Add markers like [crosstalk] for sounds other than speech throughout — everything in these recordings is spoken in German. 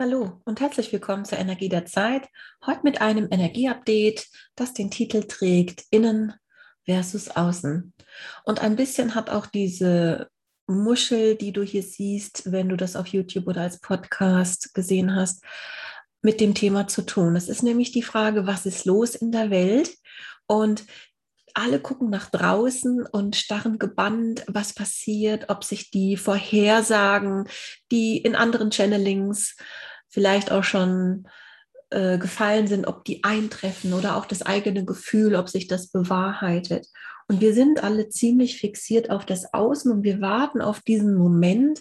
Hallo und herzlich willkommen zur Energie der Zeit. Heute mit einem Energieupdate, das den Titel trägt Innen versus Außen. Und ein bisschen hat auch diese Muschel, die du hier siehst, wenn du das auf YouTube oder als Podcast gesehen hast, mit dem Thema zu tun. Es ist nämlich die Frage, was ist los in der Welt? Und alle gucken nach draußen und starren gebannt, was passiert, ob sich die Vorhersagen, die in anderen Channelings vielleicht auch schon äh, gefallen sind, ob die eintreffen oder auch das eigene Gefühl, ob sich das bewahrheitet. Und wir sind alle ziemlich fixiert auf das Außen und wir warten auf diesen Moment,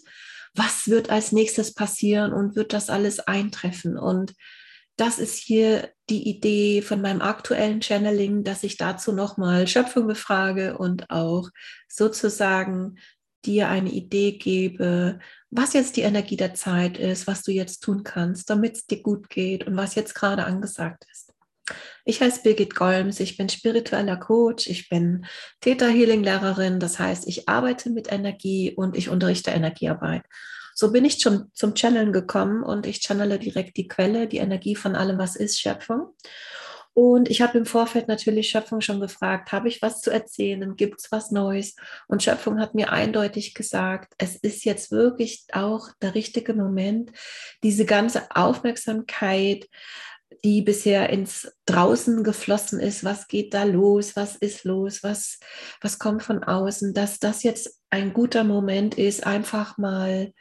was wird als nächstes passieren und wird das alles eintreffen. Und das ist hier die Idee von meinem aktuellen Channeling, dass ich dazu nochmal Schöpfung befrage und auch sozusagen dir eine Idee gebe, was jetzt die Energie der Zeit ist, was du jetzt tun kannst, damit es dir gut geht und was jetzt gerade angesagt ist. Ich heiße Birgit Golms, ich bin spiritueller Coach, ich bin Theta Healing Lehrerin, das heißt, ich arbeite mit Energie und ich unterrichte Energiearbeit. So bin ich schon zum Channeln gekommen und ich channele direkt die Quelle, die Energie von allem, was ist Schöpfung. Und ich habe im Vorfeld natürlich Schöpfung schon gefragt, habe ich was zu erzählen, gibt es was Neues? Und Schöpfung hat mir eindeutig gesagt, es ist jetzt wirklich auch der richtige Moment, diese ganze Aufmerksamkeit, die bisher ins Draußen geflossen ist, was geht da los, was ist los, was, was kommt von außen, dass das jetzt ein guter Moment ist, einfach mal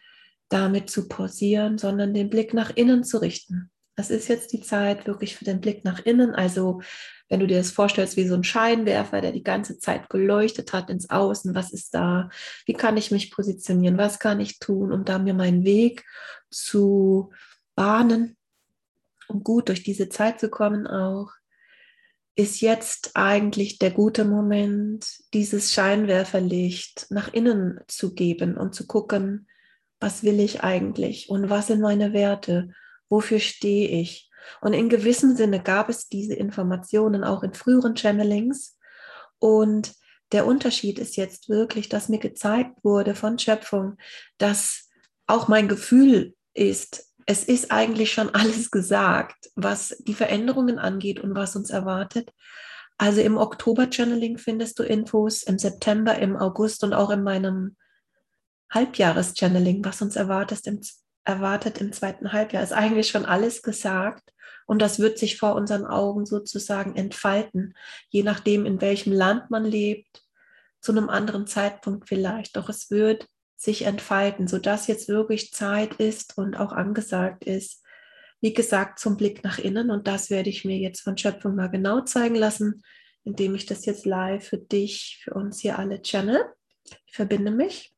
damit zu pausieren, sondern den Blick nach innen zu richten. Es ist jetzt die Zeit wirklich für den Blick nach innen. Also wenn du dir das vorstellst wie so ein Scheinwerfer, der die ganze Zeit geleuchtet hat ins Außen, was ist da? Wie kann ich mich positionieren? Was kann ich tun, um da mir meinen Weg zu bahnen, um gut durch diese Zeit zu kommen auch? Ist jetzt eigentlich der gute Moment, dieses Scheinwerferlicht nach innen zu geben und zu gucken, was will ich eigentlich und was sind meine Werte wofür stehe ich? Und in gewissem Sinne gab es diese Informationen auch in früheren Channelings. Und der Unterschied ist jetzt wirklich, dass mir gezeigt wurde von Schöpfung, dass auch mein Gefühl ist, es ist eigentlich schon [laughs] alles gesagt, was die Veränderungen angeht und was uns erwartet. Also im Oktober-Channeling findest du Infos, im September, im August und auch in meinem Halbjahres-Channeling, was uns erwartet im erwartet im zweiten Halbjahr, ist eigentlich schon alles gesagt. Und das wird sich vor unseren Augen sozusagen entfalten, je nachdem, in welchem Land man lebt, zu einem anderen Zeitpunkt vielleicht. Doch es wird sich entfalten, sodass jetzt wirklich Zeit ist und auch angesagt ist, wie gesagt, zum Blick nach innen. Und das werde ich mir jetzt von Schöpfung mal genau zeigen lassen, indem ich das jetzt live für dich, für uns hier alle channel. Ich verbinde mich.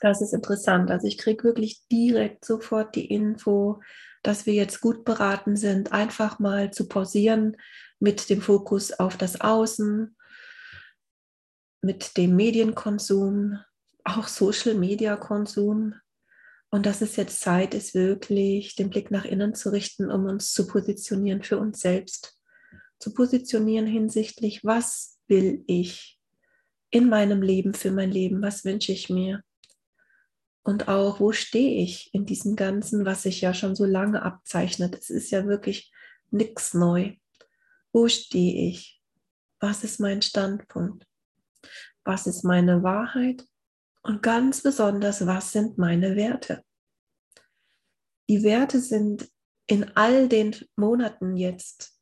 Das ist interessant. Also ich kriege wirklich direkt sofort die Info, dass wir jetzt gut beraten sind, einfach mal zu pausieren mit dem Fokus auf das Außen, mit dem Medienkonsum, auch Social-Media-Konsum. Und dass es jetzt Zeit ist, wirklich den Blick nach innen zu richten, um uns zu positionieren für uns selbst. Zu positionieren hinsichtlich, was will ich in meinem Leben, für mein Leben, was wünsche ich mir und auch, wo stehe ich in diesem Ganzen, was sich ja schon so lange abzeichnet. Es ist ja wirklich nichts neu. Wo stehe ich? Was ist mein Standpunkt? Was ist meine Wahrheit? Und ganz besonders, was sind meine Werte? Die Werte sind in all den Monaten jetzt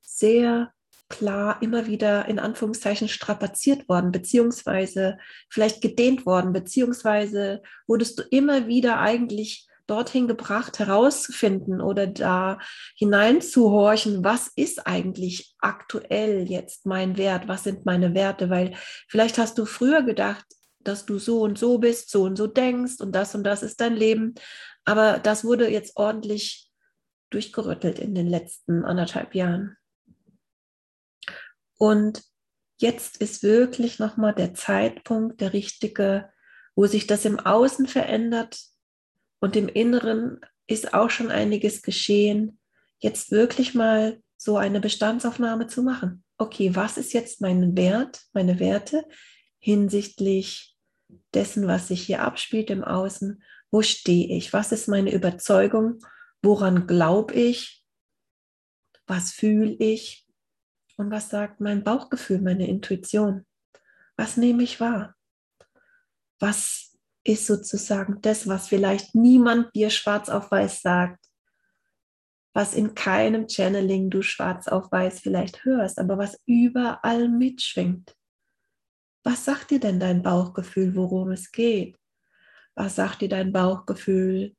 sehr klar immer wieder in Anführungszeichen strapaziert worden, beziehungsweise vielleicht gedehnt worden, beziehungsweise wurdest du immer wieder eigentlich dorthin gebracht, herauszufinden oder da hineinzuhorchen, was ist eigentlich aktuell jetzt mein Wert, was sind meine Werte, weil vielleicht hast du früher gedacht, dass du so und so bist, so und so denkst und das und das ist dein Leben, aber das wurde jetzt ordentlich durchgerüttelt in den letzten anderthalb Jahren. Und jetzt ist wirklich nochmal der Zeitpunkt, der richtige, wo sich das im Außen verändert und im Inneren ist auch schon einiges geschehen. Jetzt wirklich mal so eine Bestandsaufnahme zu machen. Okay, was ist jetzt mein Wert, meine Werte hinsichtlich dessen, was sich hier abspielt im Außen. Wo stehe ich? Was ist meine Überzeugung? Woran glaube ich? Was fühle ich? Und was sagt mein Bauchgefühl, meine Intuition? Was nehme ich wahr? Was ist sozusagen das, was vielleicht niemand dir schwarz auf weiß sagt? Was in keinem Channeling du schwarz auf weiß vielleicht hörst, aber was überall mitschwingt? Was sagt dir denn dein Bauchgefühl, worum es geht? Was sagt dir dein Bauchgefühl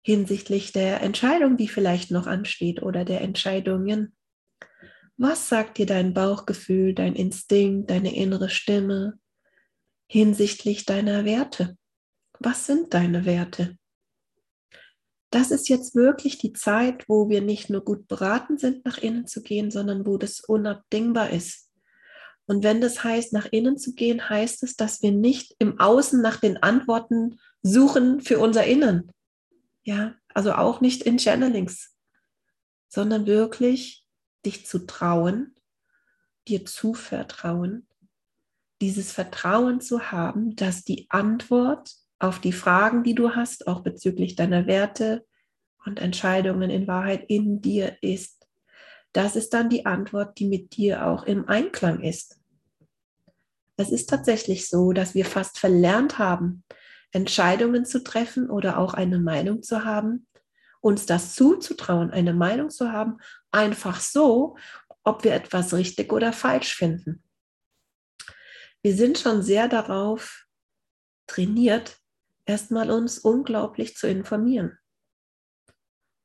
hinsichtlich der Entscheidung, die vielleicht noch ansteht oder der Entscheidungen? Was sagt dir dein Bauchgefühl, dein Instinkt, deine innere Stimme hinsichtlich deiner Werte? Was sind deine Werte? Das ist jetzt wirklich die Zeit, wo wir nicht nur gut beraten sind, nach innen zu gehen, sondern wo das unabdingbar ist und wenn das heißt, nach innen zu gehen, heißt es, dass wir nicht im Außen nach den Antworten suchen für unser Innen. Ja, also auch nicht in Channelings, sondern wirklich dich zu trauen, dir zu vertrauen, dieses Vertrauen zu haben, dass die Antwort auf die Fragen, die du hast, auch bezüglich deiner Werte und Entscheidungen in Wahrheit in dir ist das ist dann die Antwort, die mit dir auch im Einklang ist. Es ist tatsächlich so, dass wir fast verlernt haben, Entscheidungen zu treffen oder auch eine Meinung zu haben, uns das zuzutrauen, eine Meinung zu haben, einfach so, ob wir etwas richtig oder falsch finden. Wir sind schon sehr darauf trainiert, erstmal uns unglaublich zu informieren.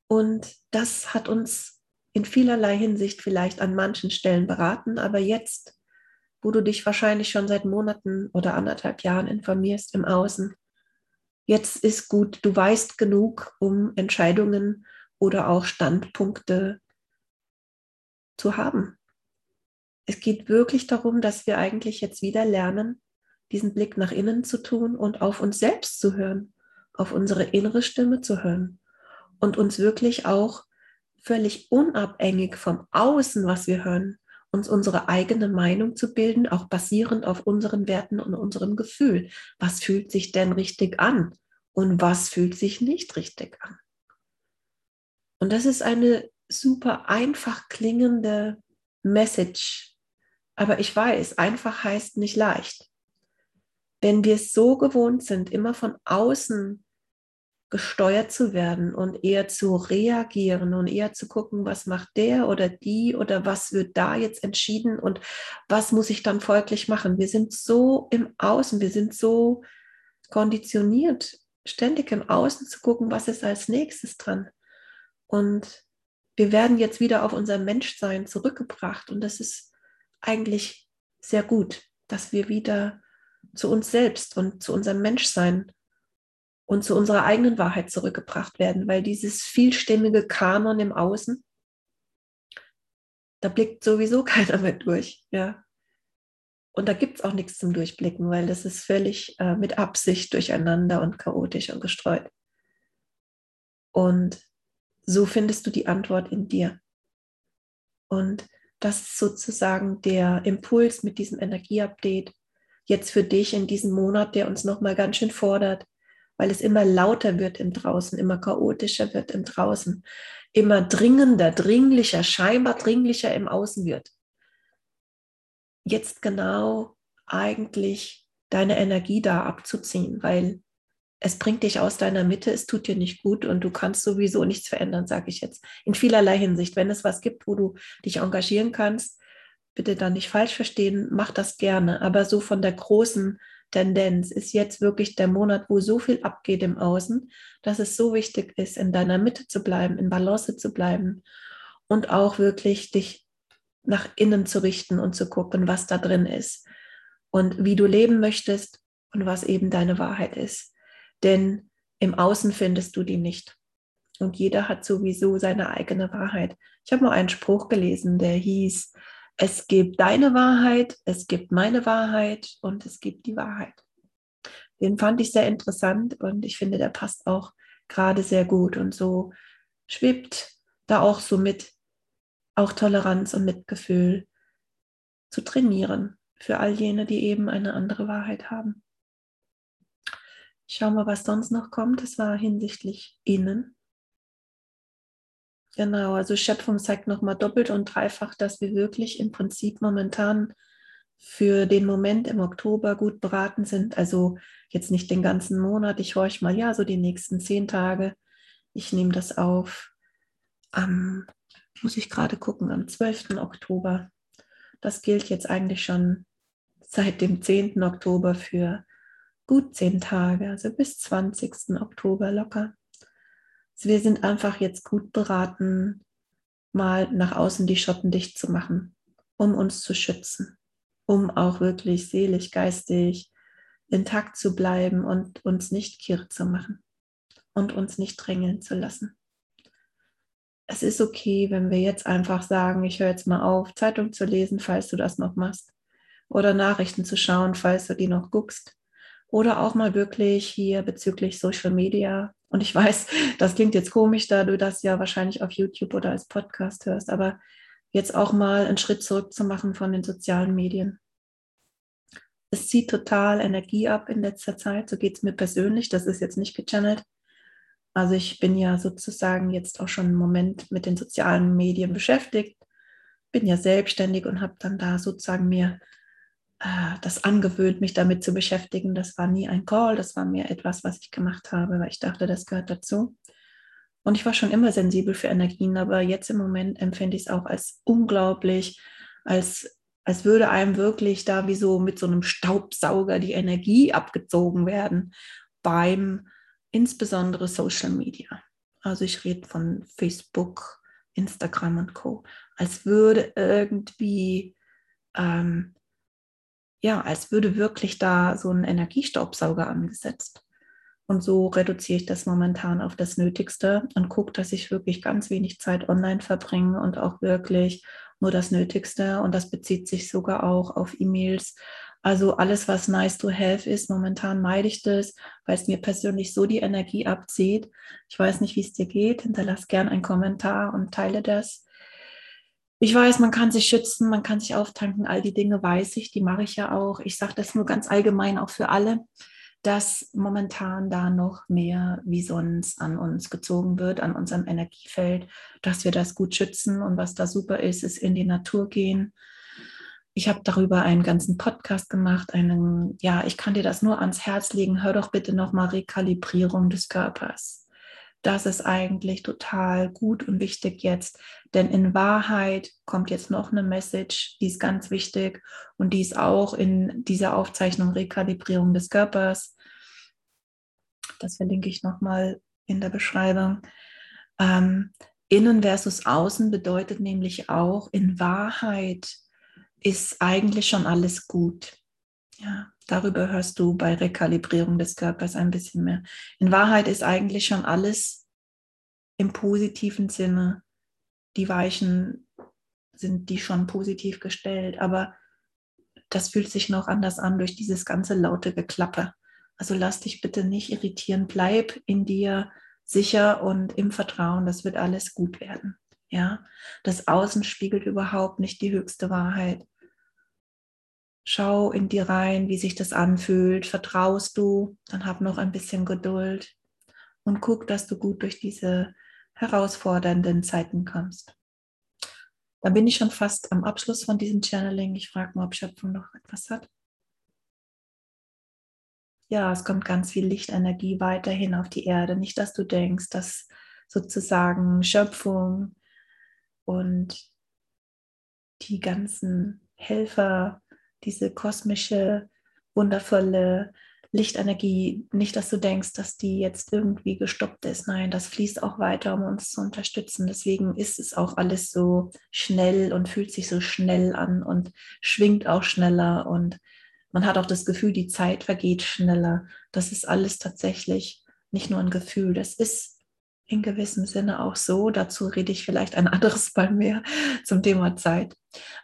Und das hat uns in vielerlei Hinsicht vielleicht an manchen Stellen beraten, aber jetzt, wo du dich wahrscheinlich schon seit Monaten oder anderthalb Jahren informierst im Außen, jetzt ist gut, du weißt genug, um Entscheidungen oder auch Standpunkte zu haben. Es geht wirklich darum, dass wir eigentlich jetzt wieder lernen, diesen Blick nach innen zu tun und auf uns selbst zu hören, auf unsere innere Stimme zu hören und uns wirklich auch völlig unabhängig vom Außen, was wir hören, uns unsere eigene Meinung zu bilden, auch basierend auf unseren Werten und unserem Gefühl. Was fühlt sich denn richtig an und was fühlt sich nicht richtig an? Und das ist eine super einfach klingende Message. Aber ich weiß, einfach heißt nicht leicht. Wenn wir es so gewohnt sind, immer von außen gesteuert zu werden und eher zu reagieren und eher zu gucken, was macht der oder die oder was wird da jetzt entschieden und was muss ich dann folglich machen. Wir sind so im Außen, wir sind so konditioniert, ständig im Außen zu gucken, was ist als nächstes dran. Und wir werden jetzt wieder auf unser Menschsein zurückgebracht und das ist eigentlich sehr gut, dass wir wieder zu uns selbst und zu unserem Menschsein und zu unserer eigenen Wahrheit zurückgebracht werden, weil dieses vielstimmige Kanon im Außen, da blickt sowieso [laughs] keiner mehr durch, ja. Und da gibt es auch nichts zum Durchblicken, weil das ist völlig äh, mit Absicht durcheinander und chaotisch und gestreut. Und so findest du die Antwort in dir. Und das ist sozusagen der Impuls mit diesem Energieupdate jetzt für dich in diesem Monat, der uns nochmal ganz schön fordert, weil es immer lauter wird im Draußen, immer chaotischer wird im Draußen, immer dringender, dringlicher, scheinbar dringlicher im Außen wird. Jetzt genau eigentlich deine Energie da abzuziehen, weil es bringt dich aus deiner Mitte, es tut dir nicht gut und du kannst sowieso nichts verändern, sage ich jetzt. In vielerlei Hinsicht. Wenn es was gibt, wo du dich engagieren kannst, bitte dann nicht falsch verstehen, mach das gerne. Aber so von der großen Tendenz ist jetzt wirklich der Monat, wo so viel abgeht im Außen, dass es so wichtig ist, in deiner Mitte zu bleiben, in Balance zu bleiben und auch wirklich dich nach innen zu richten und zu gucken, was da drin ist und wie du leben möchtest und was eben deine Wahrheit ist. Denn im Außen findest du die nicht. Und jeder hat sowieso seine eigene Wahrheit. Ich habe mal einen Spruch gelesen, der hieß, es gibt deine Wahrheit, es gibt meine Wahrheit und es gibt die Wahrheit. Den fand ich sehr interessant und ich finde, der passt auch gerade sehr gut und so schwebt da auch so mit, auch Toleranz und Mitgefühl zu trainieren für all jene, die eben eine andere Wahrheit haben. Schauen wir, was sonst noch kommt. Das war hinsichtlich innen. Genau, also Schöpfung zeigt nochmal doppelt und dreifach, dass wir wirklich im Prinzip momentan für den Moment im Oktober gut beraten sind. Also jetzt nicht den ganzen Monat. Ich horche mal, ja, so die nächsten zehn Tage. Ich nehme das auf am, muss ich gerade gucken, am 12. Oktober. Das gilt jetzt eigentlich schon seit dem 10. Oktober für gut zehn Tage, also bis 20. Oktober locker. Also wir sind einfach jetzt gut beraten, mal nach außen die Schotten dicht zu machen, um uns zu schützen, um auch wirklich seelisch, geistig intakt zu bleiben und uns nicht kirr zu machen und uns nicht drängeln zu lassen. Es ist okay, wenn wir jetzt einfach sagen, ich höre jetzt mal auf, Zeitung zu lesen, falls du das noch machst, oder Nachrichten zu schauen, falls du die noch guckst, oder auch mal wirklich hier bezüglich Social Media und ich [laughs] weiß, das klingt jetzt komisch, da du das ja wahrscheinlich auf YouTube oder als Podcast hörst, aber jetzt auch mal einen Schritt zurück zu machen von den sozialen Medien. Es zieht total Energie ab in letzter Zeit, so geht es mir persönlich, das ist jetzt nicht gechannelt. Also ich bin ja sozusagen jetzt auch schon einen Moment mit den sozialen Medien beschäftigt, bin ja selbstständig und habe dann da sozusagen mir äh, das angewöhnt, mich damit zu beschäftigen. Das war nie ein Call, das war mehr etwas, was ich gemacht habe, weil ich dachte, das gehört dazu. Und ich war schon immer sensibel für Energien, aber jetzt im Moment empfinde ich es auch als unglaublich, als, als würde einem wirklich da wie so mit so einem Staubsauger die Energie abgezogen werden beim insbesondere Social Media. Also ich rede von Facebook, Instagram und Co. Als würde irgendwie ähm, ja, als würde wirklich da so ein Energiestaubsauger angesetzt. Und so reduziere ich das momentan auf das Nötigste und gucke, dass ich wirklich ganz wenig Zeit online verbringe und auch wirklich nur das Nötigste. Und das bezieht sich sogar auch auf E-Mails. Also alles, was nice to have ist, momentan meide ich das, weil es mir persönlich so die Energie abzieht. Ich weiß nicht, wie es dir geht. Hinterlass gern einen Kommentar und teile das. Ich weiß, man kann sich schützen, man kann sich auftanken, all die Dinge weiß ich, die mache ich ja auch. Ich sage das nur ganz allgemein auch für alle, dass momentan da noch mehr wie sonst an uns gezogen wird, an unserem Energiefeld, dass wir das gut schützen und was da super ist, ist in die Natur gehen. Ich habe darüber einen ganzen Podcast gemacht, einen, ja, ich kann dir das nur ans Herz legen. Hör doch bitte nochmal Rekalibrierung des Körpers das ist eigentlich total gut und wichtig jetzt. Denn in Wahrheit kommt jetzt noch eine Message, die ist ganz wichtig und die ist auch in dieser Aufzeichnung Rekalibrierung des Körpers. Das verlinke ich nochmal in der Beschreibung. Ähm, innen versus außen bedeutet nämlich auch, in Wahrheit ist eigentlich schon alles gut. Ja, darüber hörst du bei Rekalibrierung des Körpers ein bisschen mehr. In Wahrheit ist eigentlich schon alles im positiven Sinne. Die Weichen sind die schon positiv gestellt, aber das fühlt sich noch anders an durch dieses ganze laute Geklappe. Also lass dich bitte nicht irritieren, bleib in dir sicher und im Vertrauen, das wird alles gut werden. Ja, das Außen spiegelt überhaupt nicht die höchste Wahrheit. Schau in dir rein, wie sich das anfühlt. Vertraust du, dann hab noch ein bisschen Geduld und guck, dass du gut durch diese herausfordernden Zeiten kommst. Da bin ich schon fast am Abschluss von diesem Channeling. Ich frage mal, ob Schöpfung noch etwas hat. Ja, es kommt ganz viel Lichtenergie weiterhin auf die Erde. Nicht, dass du denkst, dass sozusagen Schöpfung und die ganzen Helfer diese kosmische, wundervolle Lichtenergie, nicht, dass du denkst, dass die jetzt irgendwie gestoppt ist. Nein, das fließt auch weiter, um uns zu unterstützen. Deswegen ist es auch alles so schnell und fühlt sich so schnell an und schwingt auch schneller und man hat auch das Gefühl, die Zeit vergeht schneller. Das ist alles tatsächlich nicht nur ein Gefühl, das ist in gewissem Sinne auch so. Dazu rede ich vielleicht ein [laughs] anderes Mal mehr zum Thema Zeit.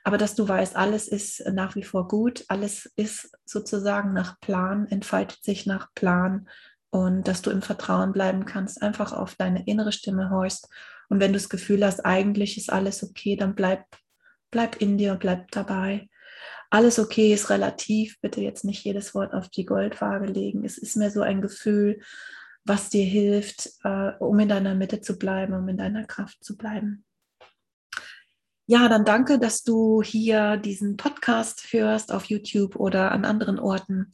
Aber dass du weißt, alles ist nach wie vor gut, alles ist sozusagen nach Plan, entfaltet sich nach Plan und dass du im Vertrauen bleiben kannst, einfach auf deine innere Stimme horchst. Und wenn du das Gefühl hast, eigentlich ist alles okay, dann bleib, bleib in dir, bleib dabei. alles okay ist relativ. Bitte jetzt nicht jedes Wort auf die Goldwaage legen. Es ist mehr so ein Gefühl, was dir hilft, äh, um in deiner Mitte zu bleiben, um in deiner Kraft zu bleiben. Ja, dann danke, dass du hier diesen Podcast hörst auf YouTube oder an anderen Orten.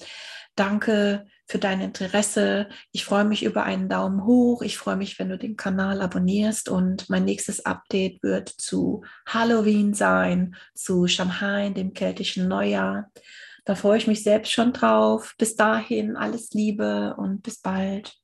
Danke für dein Interesse. Ich freue mich über einen Daumen hoch. Ich freue mich, wenn du den Kanal abonnierst. Und mein nächstes Update wird zu Halloween sein, zu Shanghai, dem keltischen Neujahr. Da freue ich mich selbst schon drauf. Bis dahin alles Liebe und bis bald.